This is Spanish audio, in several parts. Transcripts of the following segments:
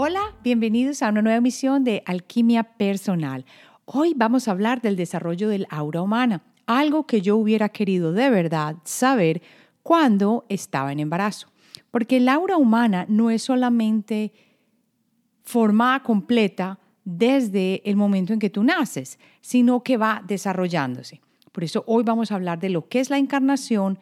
Hola, bienvenidos a una nueva emisión de Alquimia Personal. Hoy vamos a hablar del desarrollo del aura humana, algo que yo hubiera querido de verdad saber cuando estaba en embarazo. Porque el aura humana no es solamente formada completa desde el momento en que tú naces, sino que va desarrollándose. Por eso hoy vamos a hablar de lo que es la encarnación,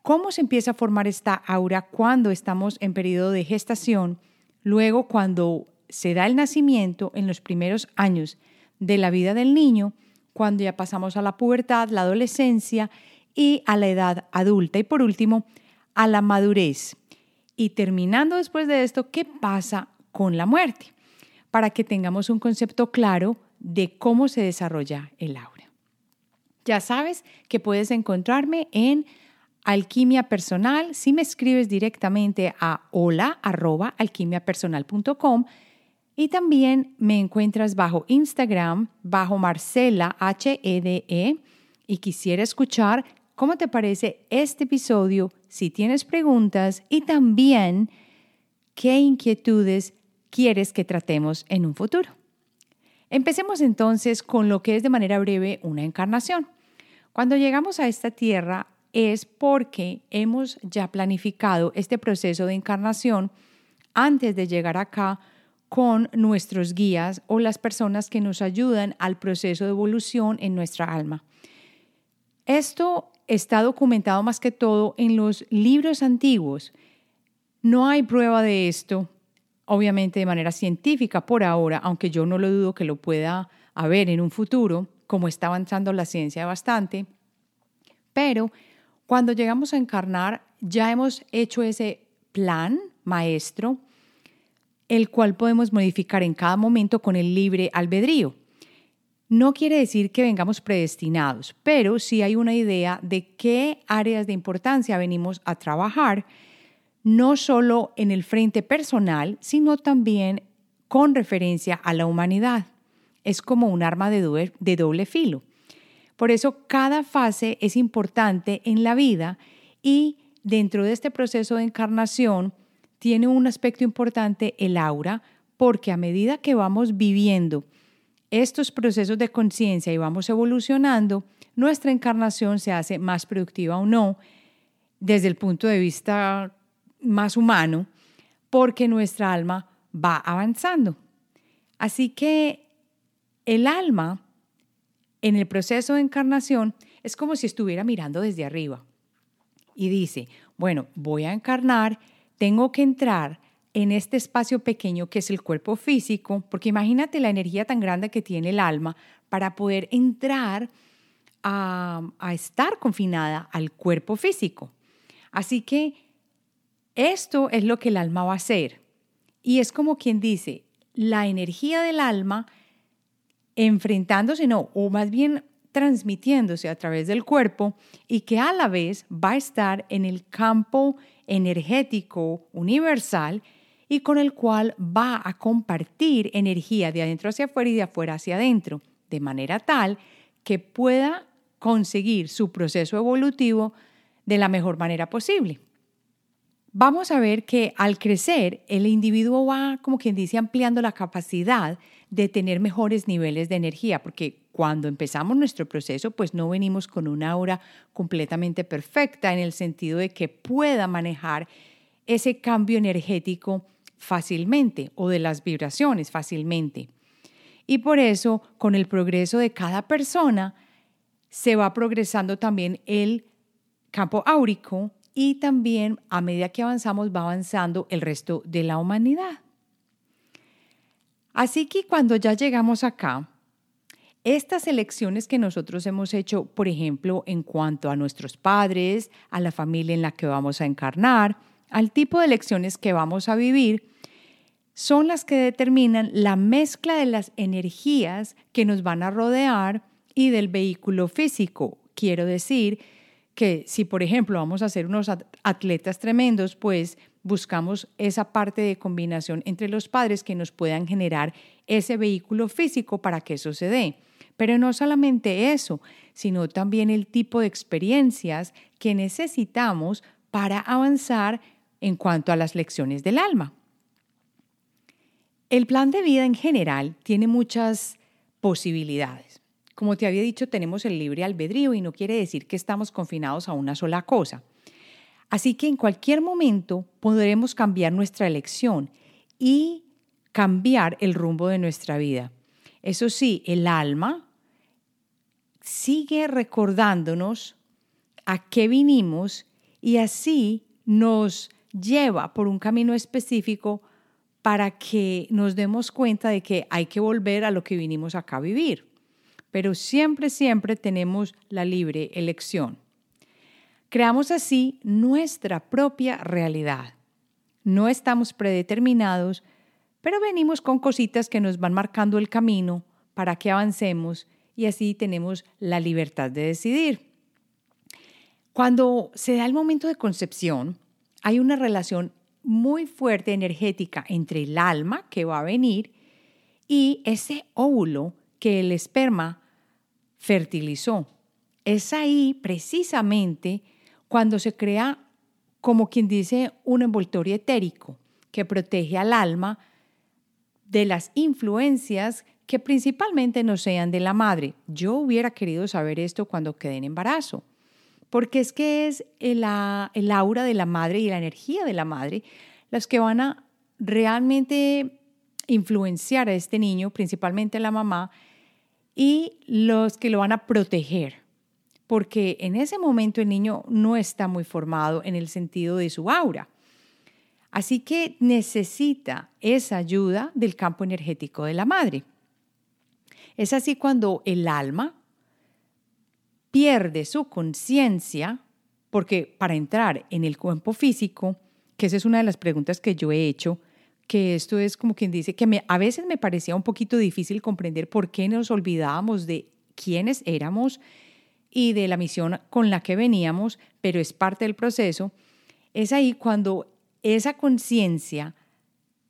cómo se empieza a formar esta aura cuando estamos en periodo de gestación, Luego, cuando se da el nacimiento, en los primeros años de la vida del niño, cuando ya pasamos a la pubertad, la adolescencia y a la edad adulta. Y por último, a la madurez. Y terminando después de esto, ¿qué pasa con la muerte? Para que tengamos un concepto claro de cómo se desarrolla el aura. Ya sabes que puedes encontrarme en Alquimia Personal, si me escribes directamente a hola arroba alquimiapersonal.com y también me encuentras bajo Instagram, bajo Marcela HEDE e, y quisiera escuchar cómo te parece este episodio, si tienes preguntas y también qué inquietudes quieres que tratemos en un futuro. Empecemos entonces con lo que es de manera breve una encarnación. Cuando llegamos a esta tierra, es porque hemos ya planificado este proceso de encarnación antes de llegar acá con nuestros guías o las personas que nos ayudan al proceso de evolución en nuestra alma. Esto está documentado más que todo en los libros antiguos. No hay prueba de esto, obviamente de manera científica por ahora, aunque yo no lo dudo que lo pueda haber en un futuro, como está avanzando la ciencia bastante, pero cuando llegamos a encarnar, ya hemos hecho ese plan maestro, el cual podemos modificar en cada momento con el libre albedrío. No quiere decir que vengamos predestinados, pero sí hay una idea de qué áreas de importancia venimos a trabajar, no solo en el frente personal, sino también con referencia a la humanidad. Es como un arma de doble, de doble filo. Por eso cada fase es importante en la vida y dentro de este proceso de encarnación tiene un aspecto importante el aura, porque a medida que vamos viviendo estos procesos de conciencia y vamos evolucionando, nuestra encarnación se hace más productiva o no desde el punto de vista más humano, porque nuestra alma va avanzando. Así que el alma en el proceso de encarnación es como si estuviera mirando desde arriba y dice, bueno, voy a encarnar, tengo que entrar en este espacio pequeño que es el cuerpo físico, porque imagínate la energía tan grande que tiene el alma para poder entrar a, a estar confinada al cuerpo físico. Así que esto es lo que el alma va a hacer. Y es como quien dice, la energía del alma enfrentándose, no, o más bien transmitiéndose a través del cuerpo y que a la vez va a estar en el campo energético universal y con el cual va a compartir energía de adentro hacia afuera y de afuera hacia adentro, de manera tal que pueda conseguir su proceso evolutivo de la mejor manera posible. Vamos a ver que al crecer el individuo va, como quien dice, ampliando la capacidad de tener mejores niveles de energía, porque cuando empezamos nuestro proceso, pues no venimos con una aura completamente perfecta en el sentido de que pueda manejar ese cambio energético fácilmente o de las vibraciones fácilmente. Y por eso, con el progreso de cada persona, se va progresando también el campo áurico y también a medida que avanzamos va avanzando el resto de la humanidad. Así que cuando ya llegamos acá, estas elecciones que nosotros hemos hecho, por ejemplo, en cuanto a nuestros padres, a la familia en la que vamos a encarnar, al tipo de lecciones que vamos a vivir, son las que determinan la mezcla de las energías que nos van a rodear y del vehículo físico. Quiero decir que si, por ejemplo, vamos a ser unos atletas tremendos, pues buscamos esa parte de combinación entre los padres que nos puedan generar ese vehículo físico para que eso se dé. Pero no solamente eso, sino también el tipo de experiencias que necesitamos para avanzar en cuanto a las lecciones del alma. El plan de vida en general tiene muchas posibilidades. Como te había dicho, tenemos el libre albedrío y no quiere decir que estamos confinados a una sola cosa. Así que en cualquier momento podremos cambiar nuestra elección y cambiar el rumbo de nuestra vida. Eso sí, el alma sigue recordándonos a qué vinimos y así nos lleva por un camino específico para que nos demos cuenta de que hay que volver a lo que vinimos acá a vivir. Pero siempre, siempre tenemos la libre elección. Creamos así nuestra propia realidad. No estamos predeterminados, pero venimos con cositas que nos van marcando el camino para que avancemos y así tenemos la libertad de decidir. Cuando se da el momento de concepción, hay una relación muy fuerte energética entre el alma que va a venir y ese óvulo que el esperma fertilizó. Es ahí precisamente cuando se crea, como quien dice, un envoltorio etérico que protege al alma de las influencias que principalmente no sean de la madre. Yo hubiera querido saber esto cuando quedé en embarazo porque es que es el, el aura de la madre y la energía de la madre las que van a realmente influenciar a este niño, principalmente a la mamá, y los que lo van a proteger, porque en ese momento el niño no está muy formado en el sentido de su aura. Así que necesita esa ayuda del campo energético de la madre. Es así cuando el alma pierde su conciencia, porque para entrar en el cuerpo físico, que esa es una de las preguntas que yo he hecho, que esto es como quien dice que a veces me parecía un poquito difícil comprender por qué nos olvidábamos de quiénes éramos y de la misión con la que veníamos, pero es parte del proceso, es ahí cuando esa conciencia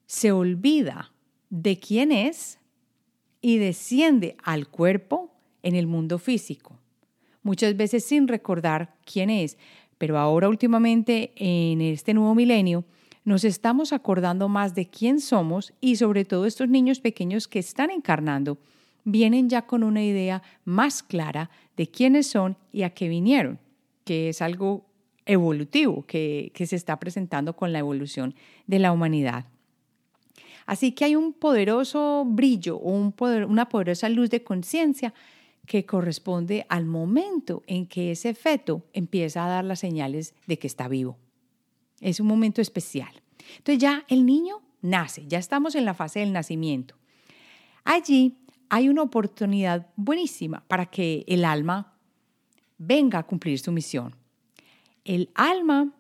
se olvida de quién es y desciende al cuerpo en el mundo físico muchas veces sin recordar quién es, pero ahora últimamente en este nuevo milenio nos estamos acordando más de quién somos y sobre todo estos niños pequeños que están encarnando vienen ya con una idea más clara de quiénes son y a qué vinieron, que es algo evolutivo que, se está presentando con la evolución de la humanidad. Así que hay un poderoso brillo o un una poderosa luz de conciencia que corresponde al momento en que ese feto empieza a dar las señales de que está vivo. Es un momento especial. Entonces ya el niño nace, ya estamos en la fase del nacimiento. Allí hay una oportunidad buenísima para que el alma venga a cumplir su misión. El alma,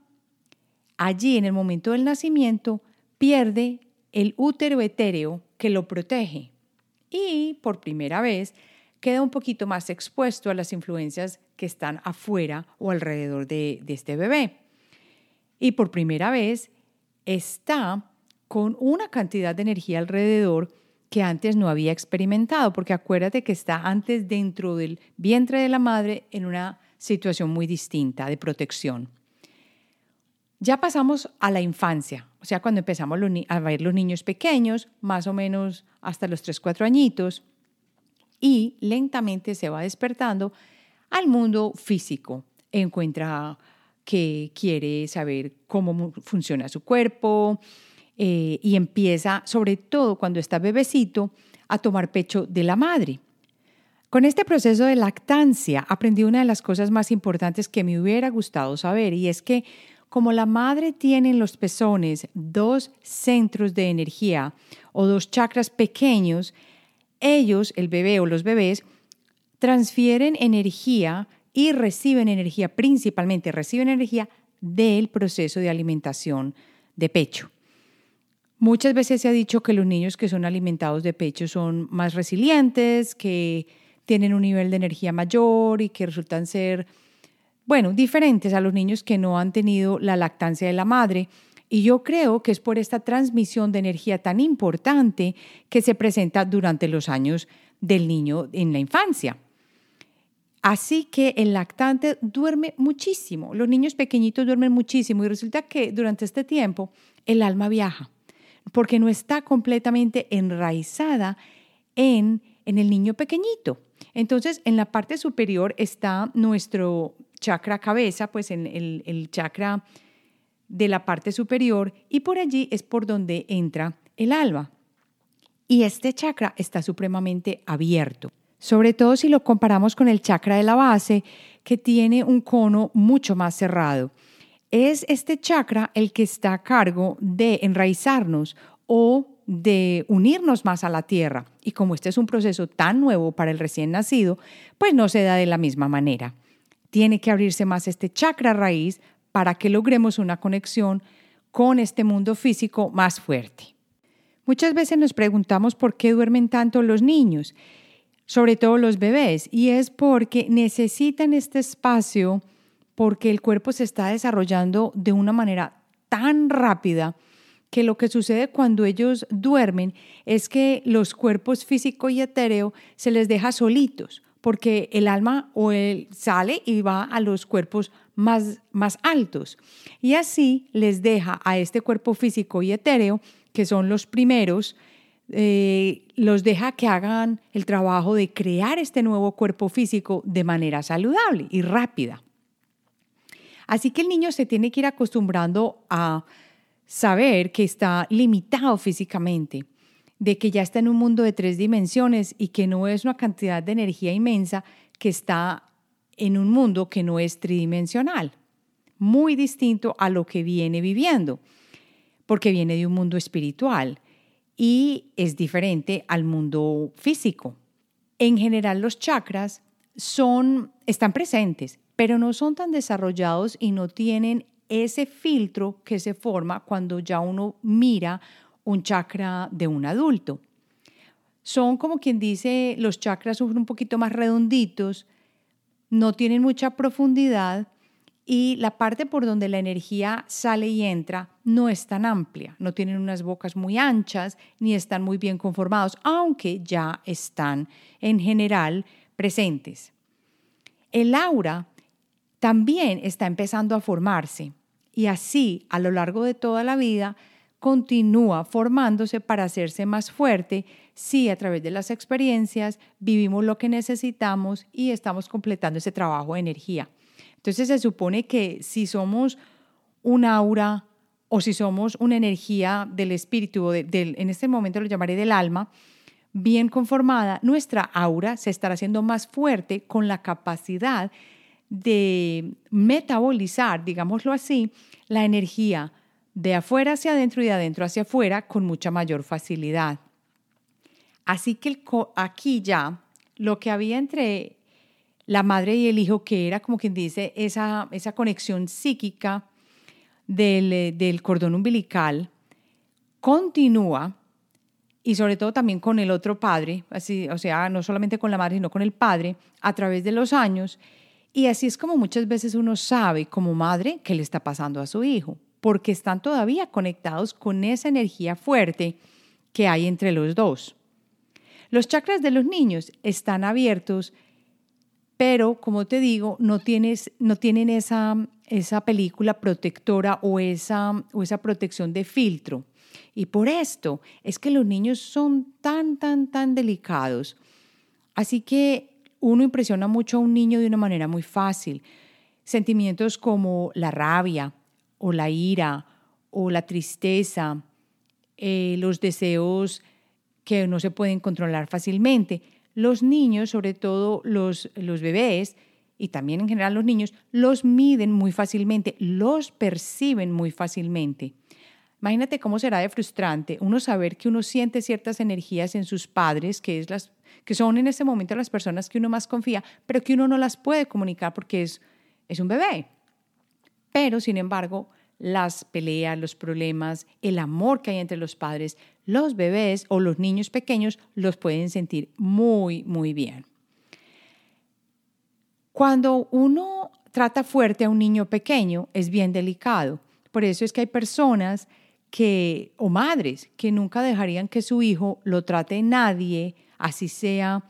allí en el momento del nacimiento, pierde el útero etéreo que lo protege y por primera vez queda un poquito más expuesto a las influencias que están afuera o alrededor de, este bebé. Y por primera vez está con una cantidad de energía alrededor que antes no había experimentado, porque acuérdate que está antes dentro del vientre de la madre en una situación muy distinta de protección. Ya pasamos a la infancia, o sea, cuando empezamos a ver los niños pequeños, más o menos hasta los 3, 4 añitos, y lentamente se va despertando al mundo físico. Encuentra que quiere saber cómo funciona su cuerpo eh, y empieza, sobre todo cuando está bebecito, a tomar pecho de la madre. Con este proceso de lactancia aprendí una de las cosas más importantes que me hubiera gustado saber y es que como la madre tiene en los pezones dos centros de energía o dos chakras pequeños, ellos, el bebé o los bebés, transfieren energía y reciben energía, principalmente reciben energía del proceso de alimentación de pecho. Muchas veces se ha dicho que los niños que son alimentados de pecho son más resilientes, que tienen un nivel de energía mayor y que resultan ser, bueno, diferentes a los niños que no han tenido la lactancia de la madre. Y yo creo que es por esta transmisión de energía tan importante que se presenta durante los años del niño en la infancia. Así que el lactante duerme muchísimo, los niños pequeñitos duermen muchísimo y resulta que durante este tiempo el alma viaja porque no está completamente enraizada en, en el niño pequeñito. Entonces, en la parte superior está nuestro chakra cabeza, pues en el, el chakra de la parte superior, y por allí es por donde entra el alma. Y este chakra está supremamente abierto, sobre todo si lo comparamos con el chakra de la base, que tiene un cono mucho más cerrado es este chakra el que está a cargo de enraizarnos o de unirnos más a la tierra. Y como este es un proceso tan nuevo para el recién nacido, pues no se da de la misma manera. Tiene que abrirse más este chakra raíz para que logremos una conexión con este mundo físico más fuerte. Muchas veces nos preguntamos por qué duermen tanto los niños, sobre todo los bebés, y es porque necesitan este espacio porque el cuerpo se está desarrollando de una manera tan rápida que lo que sucede cuando ellos duermen es que los cuerpos físico y etéreo se les deja solitos, porque el alma o él sale y va a los cuerpos más, más altos. Y así les deja a este cuerpo físico y etéreo, que son los primeros, eh, los deja que hagan el trabajo de crear este nuevo cuerpo físico de manera saludable y rápida. Así que el niño se tiene que ir acostumbrando a saber que está limitado físicamente, de que ya está en un mundo de tres dimensiones y que no es una cantidad de energía inmensa que está en un mundo que no es tridimensional, muy distinto a lo que viene viviendo, porque viene de un mundo espiritual y es diferente al mundo físico. En general los chakras son están presentes, pero no son tan desarrollados y no tienen ese filtro que se forma cuando ya uno mira un chakra de un adulto. Son como quien dice, los chakras son un poquito más redonditos, no tienen mucha profundidad y la parte por donde la energía sale y entra no es tan amplia, no tienen unas bocas muy anchas ni están muy bien conformados, aunque ya están en general presentes. El aura también está empezando a formarse y así a lo largo de toda la vida continúa formándose para hacerse más fuerte si a través de las experiencias vivimos lo que necesitamos y estamos completando ese trabajo de energía. Entonces se supone que si somos un aura o si somos una energía del espíritu, en este momento lo llamaré del alma, bien conformada, nuestra aura se estará haciendo más fuerte con la capacidad de metabolizar, digámoslo así, la energía de afuera hacia adentro y de adentro hacia afuera con mucha mayor facilidad. Así que aquí ya lo que había entre la madre y el hijo, que era como quien dice esa, esa conexión psíquica del, del cordón umbilical, continúa y sobre todo también con el otro padre, así, o sea, no solamente con la madre, sino con el padre, a través de los años, y así es como muchas veces uno sabe como madre qué le está pasando a su hijo, porque están todavía conectados con esa energía fuerte que hay entre los dos. Los chakras de los niños están abiertos, pero como te digo, no, tienes, no tienen esa, esa película protectora o esa, o esa protección de filtro. Y por esto es que los niños son tan, tan, tan delicados. Así que uno impresiona mucho a un niño de una manera muy fácil. Sentimientos como la rabia o la ira o la tristeza, eh, los deseos que no se pueden controlar fácilmente. Los niños, sobre todo los, los bebés, y también en general los niños, los miden muy fácilmente, los perciben muy fácilmente. Imagínate cómo será de frustrante uno saber que uno siente ciertas energías en sus padres, que, es las, que son en ese momento las personas que uno más confía, pero que uno no las puede comunicar porque es, es un bebé. Pero, sin embargo, las peleas, los problemas, el amor que hay entre los padres, los bebés o los niños pequeños los pueden sentir muy, muy bien. Cuando uno trata fuerte a un niño pequeño es bien delicado. Por eso es que hay personas que, o madres, que nunca dejarían que su hijo lo trate nadie, así sea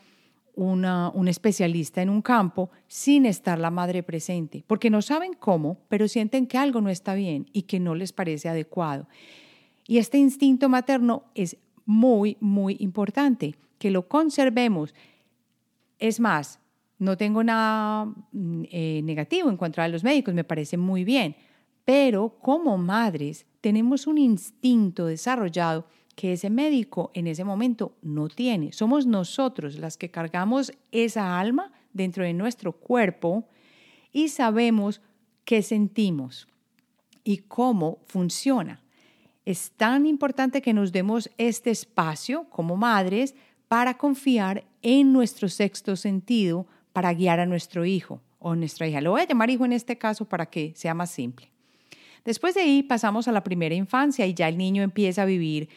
una, un especialista en un campo, sin estar la madre presente, porque no saben cómo, pero sienten que algo no está bien y que no les parece adecuado. Y este instinto materno es muy, muy importante, que lo conservemos. Es más, no tengo nada mm, eh, negativo en contra de los médicos, me parece muy bien, pero como madres tenemos un instinto desarrollado que ese médico en ese momento no tiene. Somos nosotros las que cargamos esa alma dentro de nuestro cuerpo y sabemos qué sentimos y cómo funciona. Es tan importante que nos demos este espacio como madres para confiar en nuestro sexto sentido para guiar a nuestro hijo o nuestra hija. Lo voy a llamar hijo en este caso para que sea más simple. Después de ahí pasamos a la primera infancia y ya el niño empieza a vivir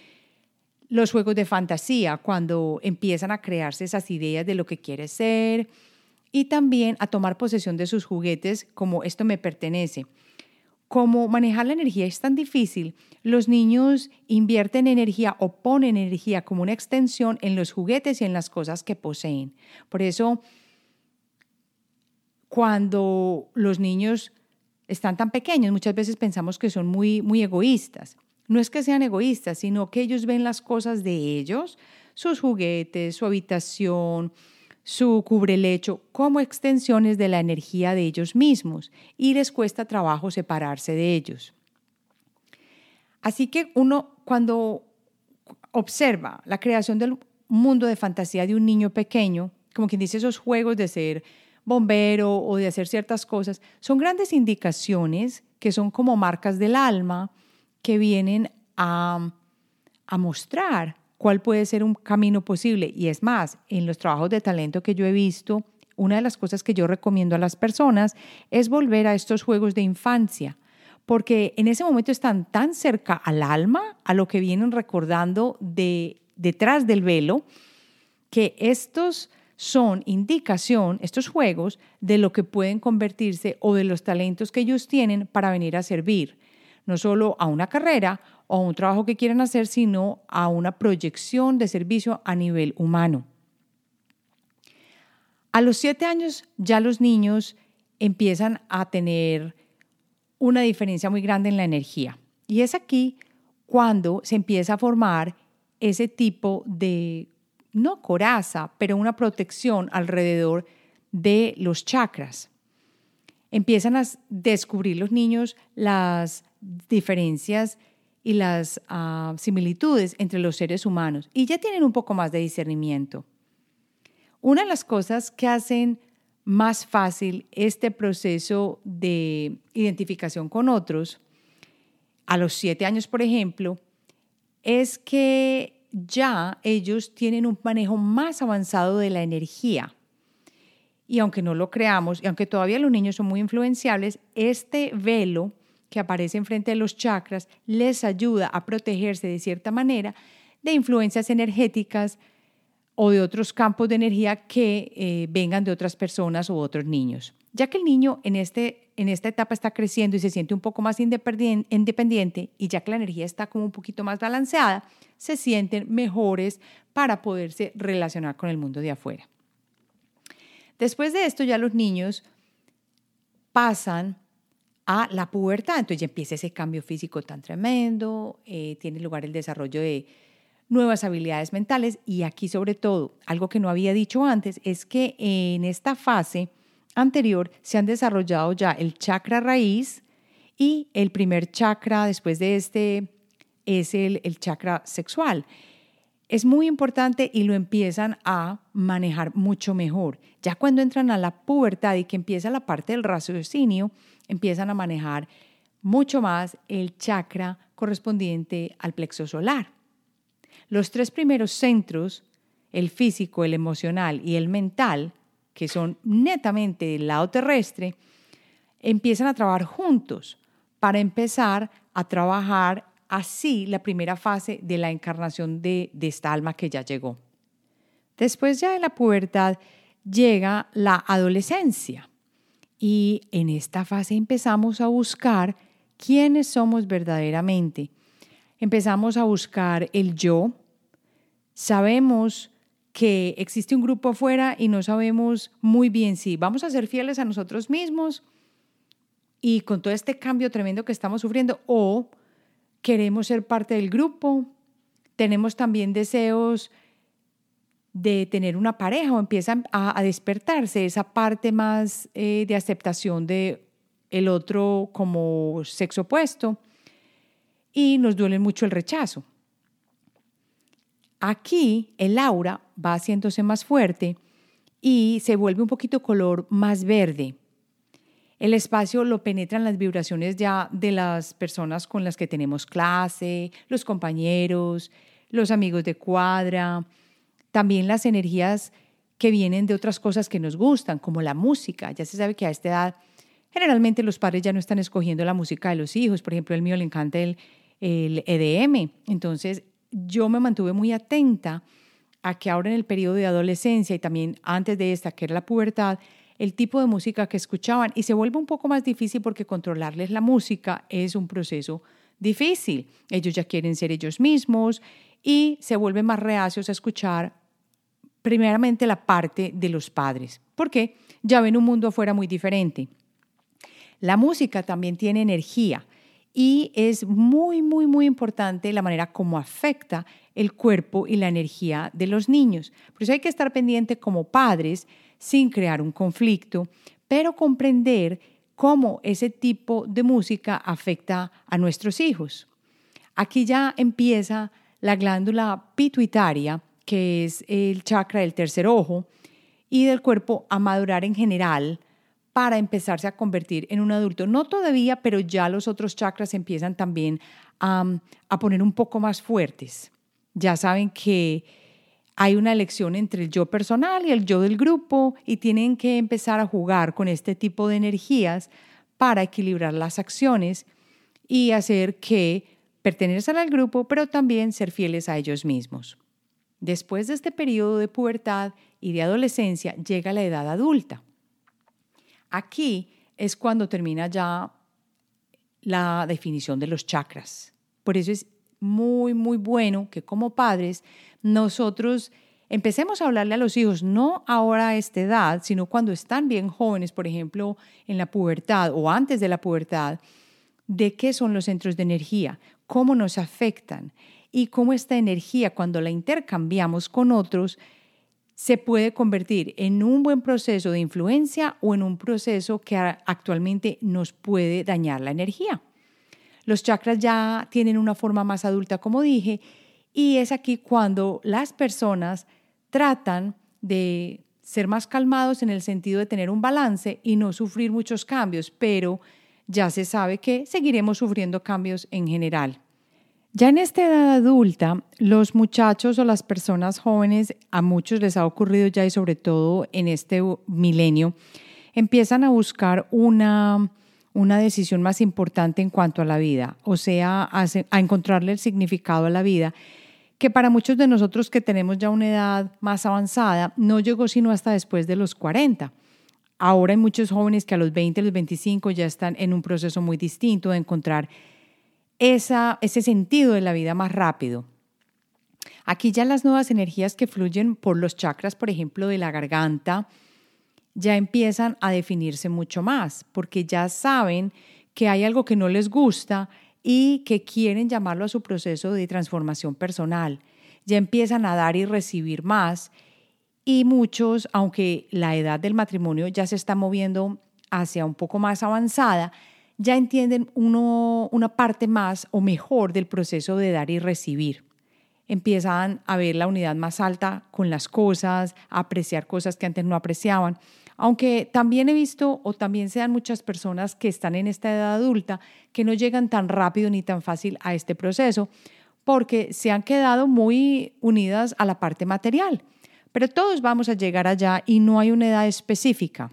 los juegos de fantasía, cuando empiezan a crearse esas ideas de lo que quiere ser y también a tomar posesión de sus juguetes como esto me pertenece. Como manejar la energía es tan difícil, los niños invierten energía o ponen energía como una extensión en los juguetes y en las cosas que poseen. Por eso, cuando los niños están tan pequeños, muchas veces pensamos que son muy, muy egoístas. No es que sean egoístas, sino que ellos ven las cosas de ellos, sus juguetes, su habitación, su cubrelecho, como extensiones de la energía de ellos mismos y les cuesta trabajo separarse de ellos. Así que uno cuando observa la creación del mundo de fantasía de un niño pequeño, como quien dice esos juegos de ser bombero o de hacer ciertas cosas, son grandes indicaciones que son como marcas del alma que vienen a, a mostrar cuál puede ser un camino posible. Y es más, en los trabajos de talento que yo he visto, una de las cosas que yo recomiendo a las personas es volver a estos juegos de infancia, porque en ese momento están tan cerca al alma, a lo que vienen recordando de detrás del velo, que estos son indicación, estos juegos, de lo que pueden convertirse o de los talentos que ellos tienen para venir a servir, no solo a una carrera o a un trabajo que quieran hacer, sino a una proyección de servicio a nivel humano. A los siete años ya los niños empiezan a tener una diferencia muy grande en la energía. Y es aquí cuando se empieza a formar ese tipo de no coraza, pero una protección alrededor de los chakras. Empiezan a descubrir los niños las diferencias y las ah, similitudes entre los seres humanos y ya tienen un poco más de discernimiento. Una de las cosas que hacen más fácil este proceso de identificación con otros, a los siete años, por ejemplo, es que ya ellos tienen un manejo más avanzado de la energía. Y aunque no lo creamos, y aunque todavía los niños son muy influenciables, este velo que aparece enfrente de los chakras les ayuda a protegerse de cierta manera de influencias energéticas o de otros campos de energía que eh, vengan de otras personas u otros niños. Ya que el niño en, este, en esta etapa está creciendo y se siente un poco más independiente y ya que la energía está como un poquito más balanceada, se sienten mejores para poderse relacionar con el mundo de afuera. Después de esto ya los niños pasan a la pubertad, entonces ya empieza ese cambio físico tan tremendo, eh, tiene lugar el desarrollo de nuevas habilidades mentales y aquí sobre todo, algo que no había dicho antes, es que en esta fase anterior se han desarrollado ya el chakra raíz y el primer chakra después de este es el, chakra sexual. Es muy importante y lo empiezan a manejar mucho mejor. Ya cuando entran a la pubertad y que empieza la parte del raciocinio, empiezan a manejar mucho más el chakra correspondiente al plexo solar. Los tres primeros centros, el físico, el emocional y el mental, que son netamente del lado terrestre, empiezan a trabajar juntos para empezar a trabajar así la primera fase de la encarnación de, esta alma que ya llegó. Después ya de la pubertad llega la adolescencia y en esta fase empezamos a buscar quiénes somos verdaderamente. Empezamos a buscar el yo. Sabemos que existe un grupo afuera y no sabemos muy bien si vamos a ser fieles a nosotros mismos y con todo este cambio tremendo que estamos sufriendo o queremos ser parte del grupo, tenemos también deseos de tener una pareja o empiezan a, despertarse esa parte más eh, de aceptación de el otro como sexo opuesto y nos duele mucho el rechazo. Aquí el aura va haciéndose más fuerte y se vuelve un poquito color más verde. El espacio lo penetran las vibraciones ya de las personas con las que tenemos clase, los compañeros, los amigos de cuadra, también las energías que vienen de otras cosas que nos gustan, como la música. Ya se sabe que a esta edad generalmente los padres ya no están escogiendo la música de los hijos. Por ejemplo, el mío le encanta el, el EDM. Entonces, yo me mantuve muy atenta a que ahora en el periodo de adolescencia y también antes de esta, que era la pubertad, el tipo de música que escuchaban y se vuelve un poco más difícil porque controlarles la música es un proceso difícil. Ellos ya quieren ser ellos mismos y se vuelven más reacios a escuchar primeramente la parte de los padres, porque ya ven un mundo afuera muy diferente. La música también tiene energía y es muy, muy, muy importante la manera como afecta el cuerpo y la energía de los niños. Por eso hay que estar pendiente como padres sin crear un conflicto, pero comprender cómo ese tipo de música afecta a nuestros hijos. Aquí ya empieza la glándula pituitaria, que es el chakra del tercer ojo, y del cuerpo a madurar en general para empezarse a convertir en un adulto. No todavía, pero ya los otros chakras empiezan también a, a poner un poco más fuertes. Ya saben que hay una elección entre el yo personal y el yo del grupo y tienen que empezar a jugar con este tipo de energías para equilibrar las acciones y hacer que pertenezcan al grupo, pero también ser fieles a ellos mismos. Después de este periodo de pubertad y de adolescencia llega la edad adulta. Aquí es cuando termina ya la definición de los chakras. Por eso es muy, muy bueno que como padres nosotros empecemos a hablarle a los hijos, no ahora a esta edad, sino cuando están bien jóvenes, por ejemplo, en la pubertad o antes de la pubertad, de qué son los centros de energía, cómo nos afectan y cómo esta energía, cuando la intercambiamos con otros, se puede convertir en un buen proceso de influencia o en un proceso que actualmente nos puede dañar la energía. Los chakras ya tienen una forma más adulta, como dije, y es aquí cuando las personas tratan de ser más calmados en el sentido de tener un balance y no sufrir muchos cambios, pero ya se sabe que seguiremos sufriendo cambios en general. Ya en esta edad adulta, los muchachos o las personas jóvenes, a muchos les ha ocurrido ya y sobre todo en este milenio, empiezan a buscar una, una decisión más importante en cuanto a la vida, o sea, a, encontrarle el significado a la vida, que para muchos de nosotros que tenemos ya una edad más avanzada, no llegó sino hasta después de los 40. Ahora hay muchos jóvenes que a los 20, los 25 ya están en un proceso muy distinto de encontrar ese sentido de la vida más rápido. Aquí ya las nuevas energías que fluyen por los chakras, por ejemplo, de la garganta, ya empiezan a definirse mucho más, porque ya saben que hay algo que no les gusta y que quieren llamarlo a su proceso de transformación personal. Ya empiezan a dar y recibir más y muchos, aunque la edad del matrimonio ya se está moviendo hacia un poco más avanzada, ya entienden una parte más o mejor del proceso de dar y recibir. Empiezan a ver la unidad más alta con las cosas, a apreciar cosas que antes no apreciaban. Aunque también he visto o también se dan muchas personas que están en esta edad adulta que no llegan tan rápido ni tan fácil a este proceso porque se han quedado muy unidas a la parte material. Pero todos vamos a llegar allá y no hay una edad específica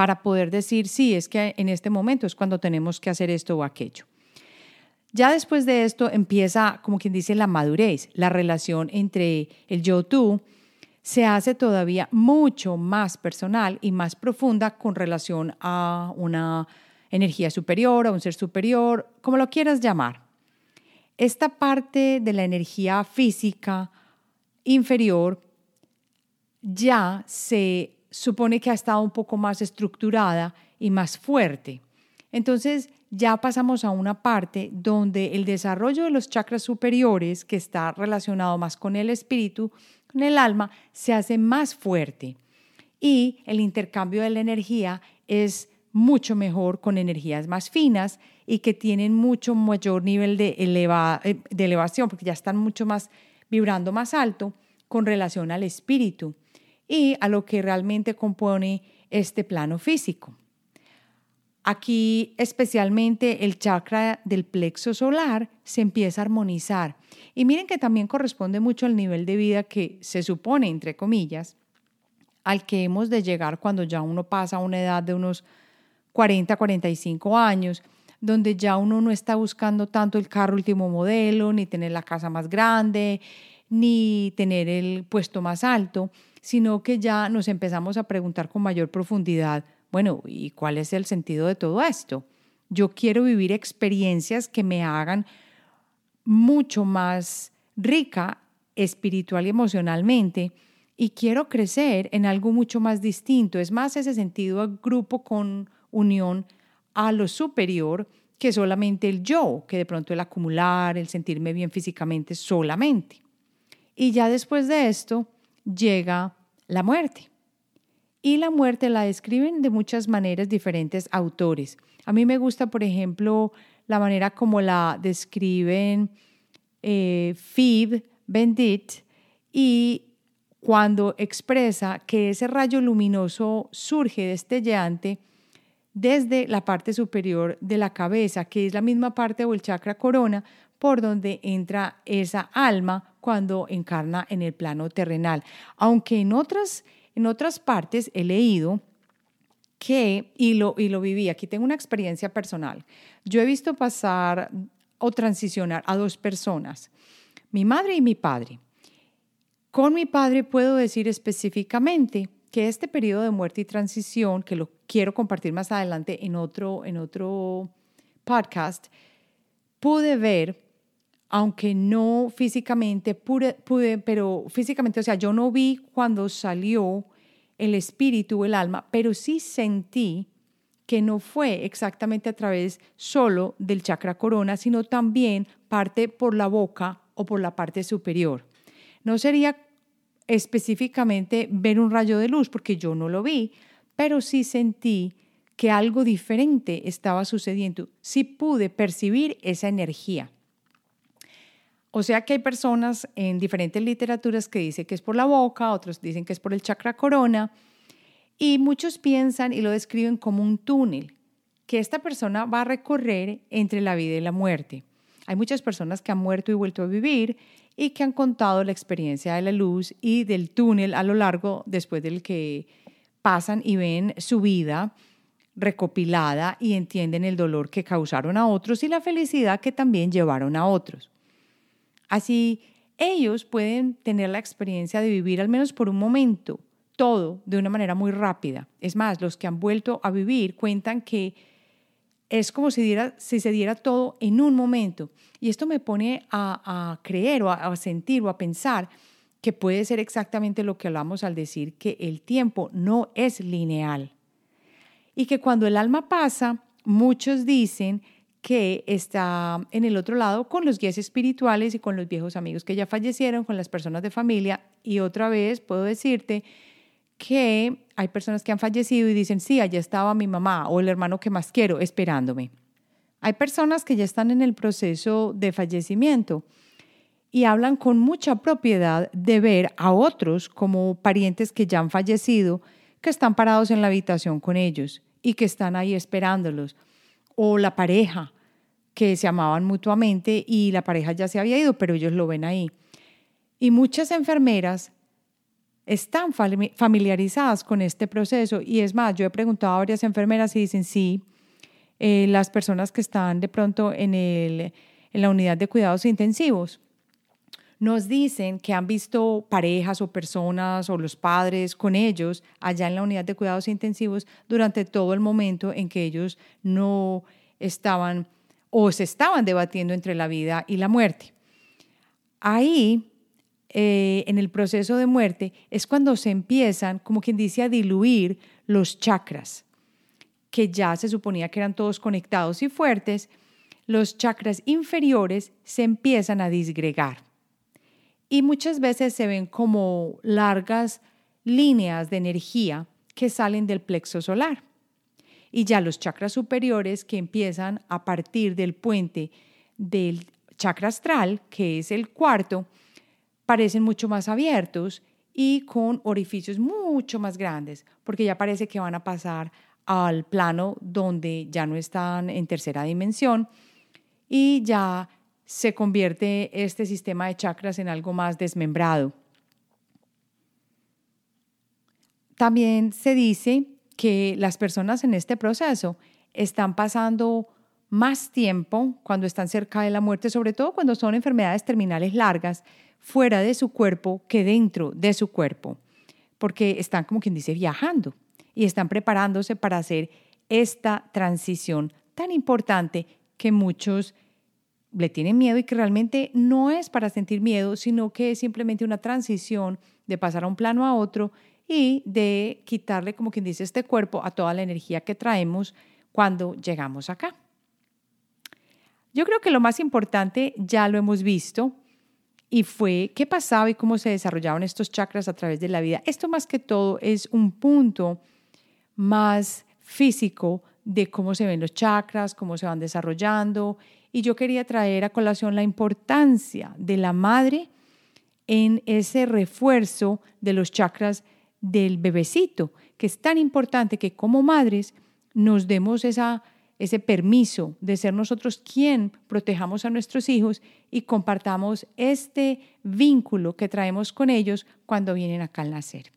para poder decir, sí, es que en este momento es cuando tenemos que hacer esto o aquello. Ya después de esto empieza, como quien dice, la madurez, la relación entre el yo-tú se hace todavía mucho más personal y más profunda con relación a una energía superior, a un ser superior, como lo quieras llamar. Esta parte de la energía física inferior ya se supone que ha estado un poco más estructurada y más fuerte. Entonces ya pasamos a una parte donde el desarrollo de los chakras superiores, que está relacionado más con el espíritu, con el alma, se hace más fuerte. Y el intercambio de la energía es mucho mejor con energías más finas y que tienen mucho mayor nivel de, eh, elevación, porque ya están mucho más vibrando más alto con relación al espíritu y a lo que realmente compone este plano físico. Aquí especialmente el chakra del plexo solar se empieza a armonizar. Y miren que también corresponde mucho al nivel de vida que se supone, entre comillas, al que hemos de llegar cuando ya uno pasa a una edad de unos 40, 45 años, donde ya uno no está buscando tanto el carro último modelo, ni tener la casa más grande, ni tener el puesto más alto, sino que ya nos empezamos a preguntar con mayor profundidad, bueno, ¿y cuál es el sentido de todo esto? Yo quiero vivir experiencias que me hagan mucho más rica espiritual y emocionalmente y quiero crecer en algo mucho más distinto. Es más ese sentido de grupo con unión a lo superior que solamente el yo, que de pronto el acumular, el sentirme bien físicamente solamente. Y ya después de esto, llega la muerte. Y la muerte la describen de muchas maneras diferentes autores. A mí me gusta, por ejemplo, la manera como la describen eh, Bendit y cuando expresa que ese rayo luminoso surge destellante desde la parte superior de la cabeza, que es la misma parte o el chakra corona, por donde entra esa alma cuando encarna en el plano terrenal. Aunque en otras, en otras partes he leído que, y lo, y lo viví, aquí tengo una experiencia personal, yo he visto pasar o transicionar a dos personas, mi madre y mi padre. Con mi padre puedo decir específicamente que este periodo de muerte y transición, que lo quiero compartir más adelante en otro, en otro podcast, pude ver aunque no físicamente, pude, pero físicamente, o sea, yo no vi cuando salió el espíritu, el alma, pero sí sentí que no fue exactamente a través solo del chakra corona, sino también parte por la boca o por la parte superior. No sería específicamente ver un rayo de luz, porque yo no lo vi, pero sí sentí que algo diferente estaba sucediendo, sí pude percibir esa energía. O sea que hay personas en diferentes literaturas que dicen que es por la boca, otros dicen que es por el chakra corona, y muchos piensan y lo describen como un túnel que esta persona va a recorrer entre la vida y la muerte. Hay muchas personas que han muerto y vuelto a vivir y que han contado la experiencia de la luz y del túnel a lo largo después del que pasan y ven su vida recopilada y entienden el dolor que causaron a otros y la felicidad que también llevaron a otros. Así, ellos pueden tener la experiencia de vivir al menos por un momento todo de una manera muy rápida. Es más, los que han vuelto a vivir cuentan que es como si, se diera todo en un momento. Y esto me pone a, creer o a sentir o a pensar que puede ser exactamente lo que hablamos al decir que el tiempo no es lineal. Y que cuando el alma pasa, muchos dicen que está en el otro lado con los guías espirituales y con los viejos amigos que ya fallecieron, con las personas de familia. Y otra vez puedo decirte que hay personas que han fallecido y dicen, sí, allá estaba mi mamá o el hermano que más quiero esperándome. Hay personas que ya están en el proceso de fallecimiento y hablan con mucha propiedad de ver a otros como parientes que ya han fallecido, que están parados en la habitación con ellos y que están ahí esperándolos o la pareja que se amaban mutuamente y la pareja ya se había ido, pero ellos lo ven ahí. Y muchas enfermeras están familiarizadas con este proceso. Y es más, yo he preguntado a varias enfermeras y dicen, sí, eh, las personas que están de pronto en, el, en la unidad de cuidados intensivos nos dicen que han visto parejas o personas o los padres con ellos allá en la unidad de cuidados intensivos durante todo el momento en que ellos no estaban o se estaban debatiendo entre la vida y la muerte. Ahí eh, en el proceso de muerte es cuando se empiezan, como quien dice, a diluir los chakras, que ya se suponía que eran todos conectados y fuertes, los chakras inferiores se empiezan a disgregar. Y muchas veces se ven como largas líneas de energía que salen del plexo solar. Y ya los chakras superiores que empiezan a partir del puente del chakra astral, que es el cuarto, parecen mucho más abiertos y con orificios mucho más grandes, porque ya parece que van a pasar al plano donde ya no están en tercera dimensión y ya se convierte este sistema de chakras en algo más desmembrado. También se dice que las personas en este proceso están pasando más tiempo cuando están cerca de la muerte, sobre todo cuando son enfermedades terminales largas, fuera de su cuerpo que dentro de su cuerpo, porque están como quien dice viajando y están preparándose para hacer esta transición tan importante que muchos le tienen miedo y que realmente no es para sentir miedo, sino que es simplemente una transición de pasar a un plano a otro y de quitarle, como quien dice, este cuerpo a toda la energía que traemos cuando llegamos acá. Yo creo que lo más importante ya lo hemos visto y fue qué pasaba y cómo se desarrollaban estos chakras a través de la vida. Esto más que todo es un punto más físico de cómo se ven los chakras, cómo se van desarrollando. Y yo quería traer a colación la importancia de la madre en ese refuerzo de los chakras del bebecito, que es tan importante que como madres nos demos esa ese permiso de ser nosotros quien protejamos a nuestros hijos y compartamos este vínculo que traemos con ellos cuando vienen acá al nacer.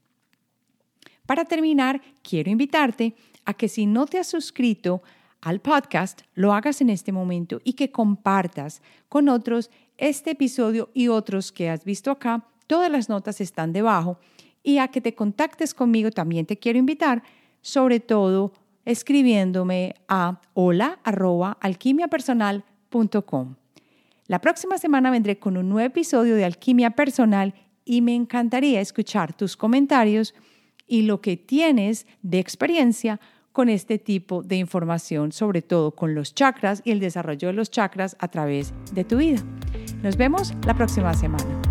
Para terminar, quiero invitarte a que si no te has suscrito al podcast, lo hagas en este momento y que compartas con otros este episodio y otros que has visto acá. Todas las notas están debajo y a que te contactes conmigo también te quiero invitar, sobre todo escribiéndome a hola.alquimiapersonal.com. La próxima semana vendré con un nuevo episodio de Alquimia Personal y me encantaría escuchar tus comentarios y lo que tienes de experiencia con este tipo de información, sobre todo con los chakras y el desarrollo de los chakras a través de tu vida. Nos vemos la próxima semana.